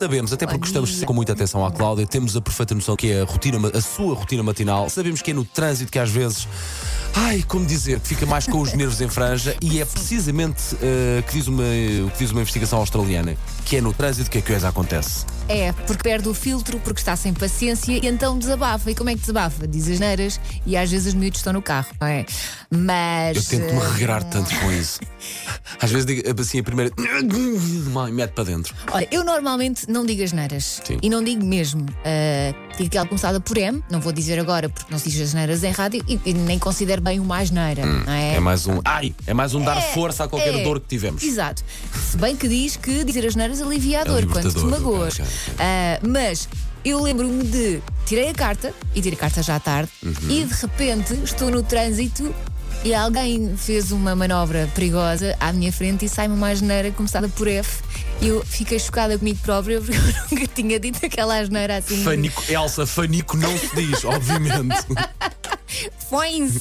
Sabemos, até porque estamos com muita atenção à Cláudia, temos a perfeita noção que é a, rotina, a sua rotina matinal. Sabemos que é no trânsito que às vezes, ai, como dizer, que fica mais com os nervos em franja e é precisamente uh, que diz uma, o que diz uma investigação australiana, que é no trânsito que a coisa acontece. É, porque perde o filtro, porque está sem paciência e então desabafa. E como é que desabafa? Diz as neiras e às vezes os miúdos estão no carro, não é? Mas. Eu tento-me regrar tanto com isso. Às vezes digo assim a primeira. mete para dentro. Olha, eu normalmente não digo as neiras. Sim. E não digo mesmo. Uh, digo aquela começada por M, não vou dizer agora porque não se diz as neiras em rádio e, e nem considero bem uma asneira, hum, não é? É mais um. Ai! É mais um dar é, força a qualquer é, dor que tivemos. Exato. Se bem que diz que dizer as neiras alivia a dor é quando te magoas. Okay, okay. Uh, mas eu lembro-me de tirei a carta e tirei a carta já à tarde uhum. e de repente estou no trânsito e alguém fez uma manobra perigosa à minha frente e sai-me uma asneira começada por F. E eu fiquei chocada comigo própria porque eu nunca tinha dito aquela asneira assim. Fanico, Elsa, fanico não se diz, obviamente. Fões.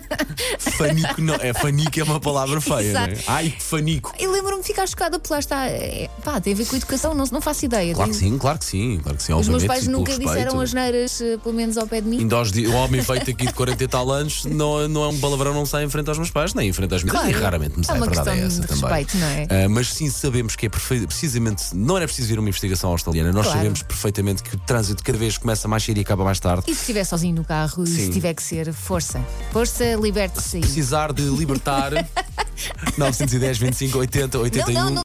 fanico não, é fanico é uma palavra feia, não é? Ai, que fanico. Eu lembro-me de ficar chocada por lá está. É, pá, tem a ver com a educação, não, não faço ideia. Claro que sim, claro que sim, claro que sim. Os meus pais nunca disseram as neiras, eh, pelo menos ao pé de mim. Ainda o homem feito aqui de 40 e tal anos não, não é um palavrão, não sai em frente aos meus pais, nem em frente às minhas. Claro. E raramente me sai, é uma a verdade é essa de também. Respeito, não é? Uh, mas sim sabemos que é precisamente, não era preciso ir uma investigação australiana, nós Claro. sabemos perfeitamente que o trânsito cada vez começa mais cedo e acaba mais tarde. E se estiver sozinho no carro Sim. se tiver que ser, força. Força, liberte-se aí. Precisar de libertar 910, 25, 80, 81. Não, não, não